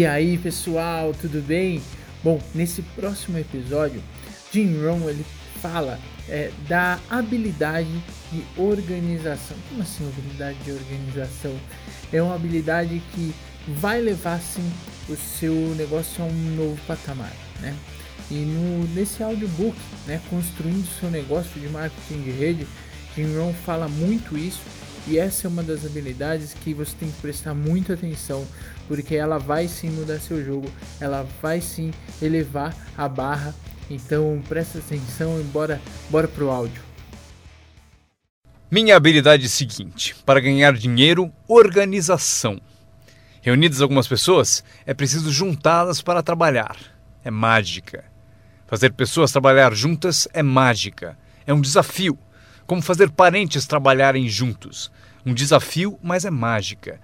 E aí pessoal, tudo bem? Bom, nesse próximo episódio, Jim Rohn ele fala é, da habilidade de organização. Como assim habilidade de organização? É uma habilidade que vai levar sim o seu negócio a um novo patamar, né? E no, nesse audiobook, né, construindo seu negócio de marketing de rede, Jim Rohn fala muito isso e essa é uma das habilidades que você tem que prestar muita atenção, porque ela vai sim mudar seu jogo, ela vai sim elevar a barra. Então presta atenção e bora, bora pro áudio. Minha habilidade é seguinte: para ganhar dinheiro, organização. Reunidas algumas pessoas, é preciso juntá-las para trabalhar. É mágica. Fazer pessoas trabalhar juntas é mágica. É um desafio. Como fazer parentes trabalharem juntos. Um desafio, mas é mágica.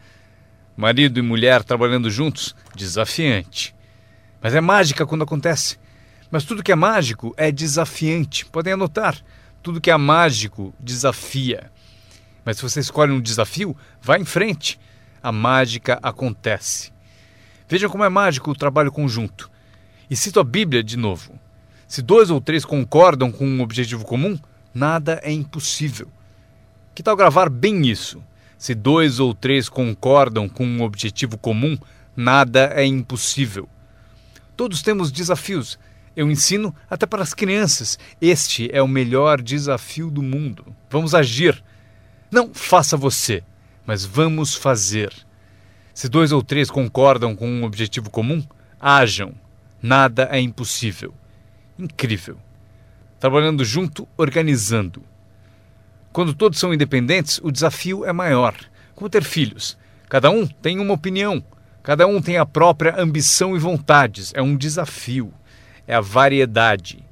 Marido e mulher trabalhando juntos, desafiante. Mas é mágica quando acontece. Mas tudo que é mágico é desafiante. Podem anotar. Tudo que é mágico desafia. Mas se você escolhe um desafio, vá em frente. A mágica acontece. Vejam como é mágico o trabalho conjunto. E cito a Bíblia de novo. Se dois ou três concordam com um objetivo comum, nada é impossível. Que tal gravar bem isso? Se dois ou três concordam com um objetivo comum, nada é impossível. Todos temos desafios. Eu ensino até para as crianças. Este é o melhor desafio do mundo. Vamos agir. Não faça você, mas vamos fazer. Se dois ou três concordam com um objetivo comum, hajam. Nada é impossível. Incrível trabalhando junto, organizando. Quando todos são independentes, o desafio é maior. Como ter filhos. Cada um tem uma opinião, cada um tem a própria ambição e vontades. É um desafio. É a variedade.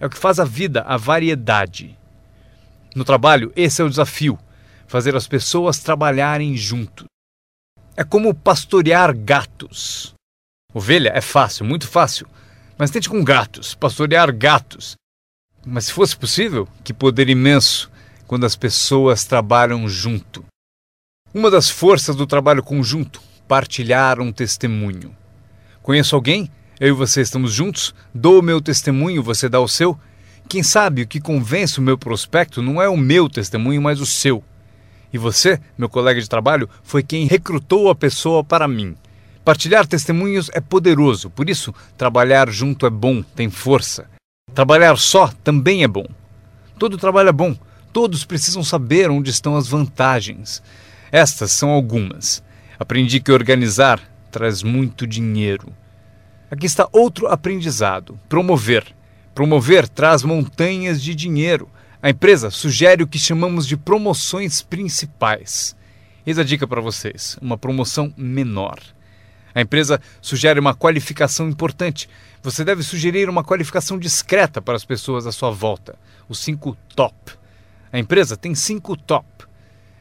É o que faz a vida a variedade. No trabalho, esse é o desafio: fazer as pessoas trabalharem juntos. É como pastorear gatos. Ovelha é fácil, muito fácil. Mas tente com gatos, pastorear gatos. Mas se fosse possível, que poder imenso quando as pessoas trabalham junto. Uma das forças do trabalho conjunto, partilhar um testemunho. Conheço alguém? Eu e você estamos juntos? Dou o meu testemunho, você dá o seu? Quem sabe o que convence o meu prospecto não é o meu testemunho, mas o seu. E você, meu colega de trabalho, foi quem recrutou a pessoa para mim. Partilhar testemunhos é poderoso, por isso, trabalhar junto é bom, tem força. Trabalhar só também é bom. Todo trabalho é bom. Todos precisam saber onde estão as vantagens. Estas são algumas. Aprendi que organizar traz muito dinheiro. Aqui está outro aprendizado: promover. Promover traz montanhas de dinheiro. A empresa sugere o que chamamos de promoções principais. Eis a dica para vocês: uma promoção menor. A empresa sugere uma qualificação importante. Você deve sugerir uma qualificação discreta para as pessoas à sua volta. Os cinco top. A empresa tem cinco top.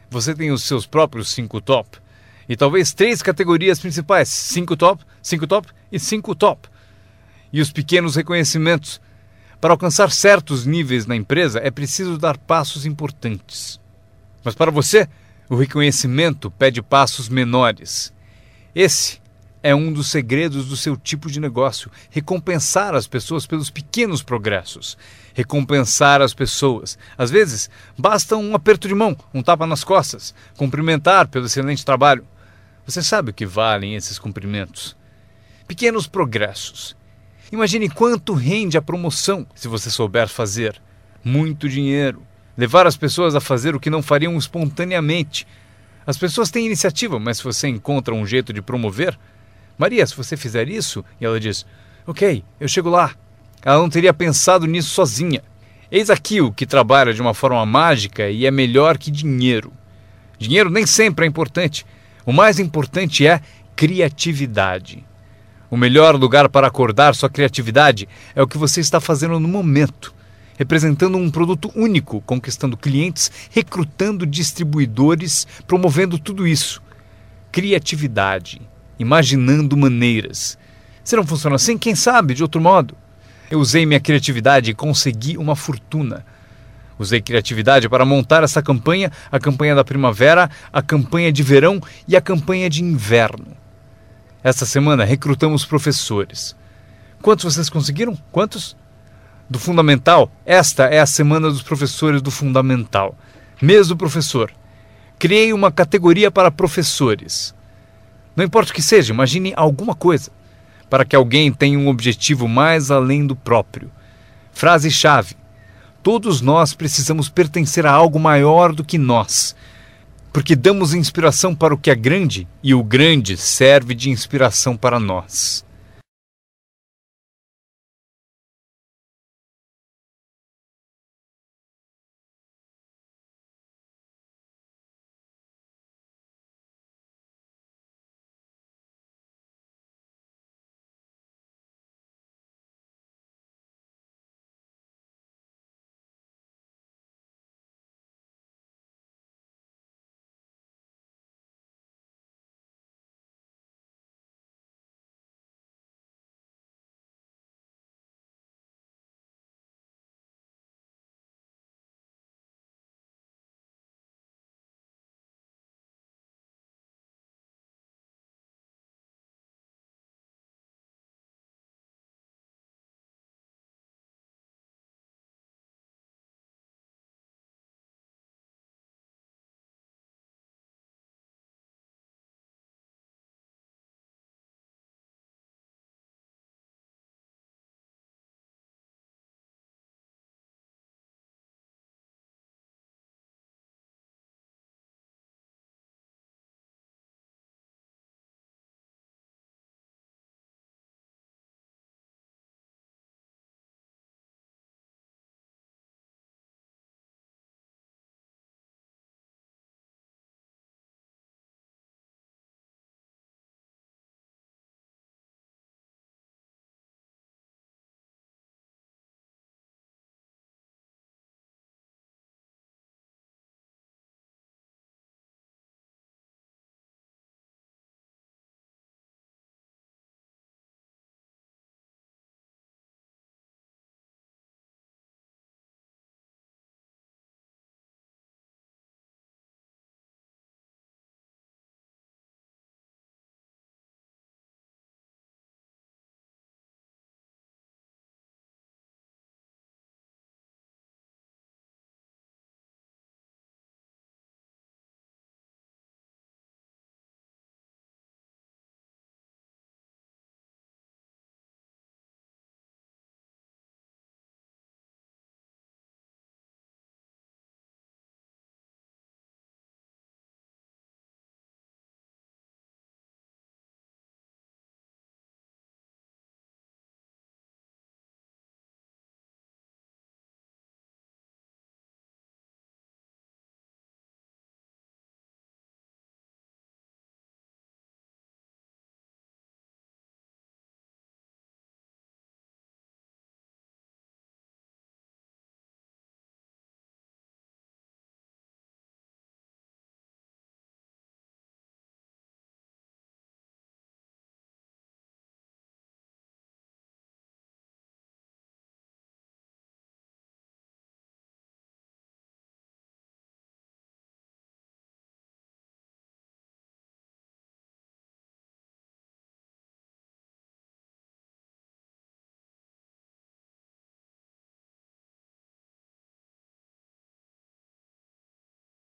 Você tem os seus próprios cinco top. E talvez três categorias principais: cinco top, cinco top e cinco top. E os pequenos reconhecimentos. Para alcançar certos níveis na empresa é preciso dar passos importantes. Mas para você, o reconhecimento pede passos menores. Esse é um dos segredos do seu tipo de negócio. Recompensar as pessoas pelos pequenos progressos. Recompensar as pessoas. Às vezes, basta um aperto de mão, um tapa nas costas, cumprimentar pelo excelente trabalho. Você sabe o que valem esses cumprimentos. Pequenos progressos. Imagine quanto rende a promoção se você souber fazer. Muito dinheiro. Levar as pessoas a fazer o que não fariam espontaneamente. As pessoas têm iniciativa, mas se você encontra um jeito de promover, Maria, se você fizer isso, e ela diz: Ok, eu chego lá. Ela não teria pensado nisso sozinha. Eis aqui o que trabalha de uma forma mágica e é melhor que dinheiro. Dinheiro nem sempre é importante. O mais importante é criatividade. O melhor lugar para acordar sua criatividade é o que você está fazendo no momento, representando um produto único, conquistando clientes, recrutando distribuidores, promovendo tudo isso. Criatividade imaginando maneiras. Se não funciona assim, quem sabe de outro modo? Eu usei minha criatividade e consegui uma fortuna. Usei criatividade para montar essa campanha, a campanha da primavera, a campanha de verão e a campanha de inverno. Esta semana recrutamos professores. Quantos vocês conseguiram? Quantos? Do Fundamental? Esta é a semana dos professores do Fundamental. Mês do professor. Criei uma categoria para professores. Não importa o que seja, imagine alguma coisa para que alguém tenha um objetivo mais além do próprio. Frase-chave: Todos nós precisamos pertencer a algo maior do que nós, porque damos inspiração para o que é grande e o grande serve de inspiração para nós.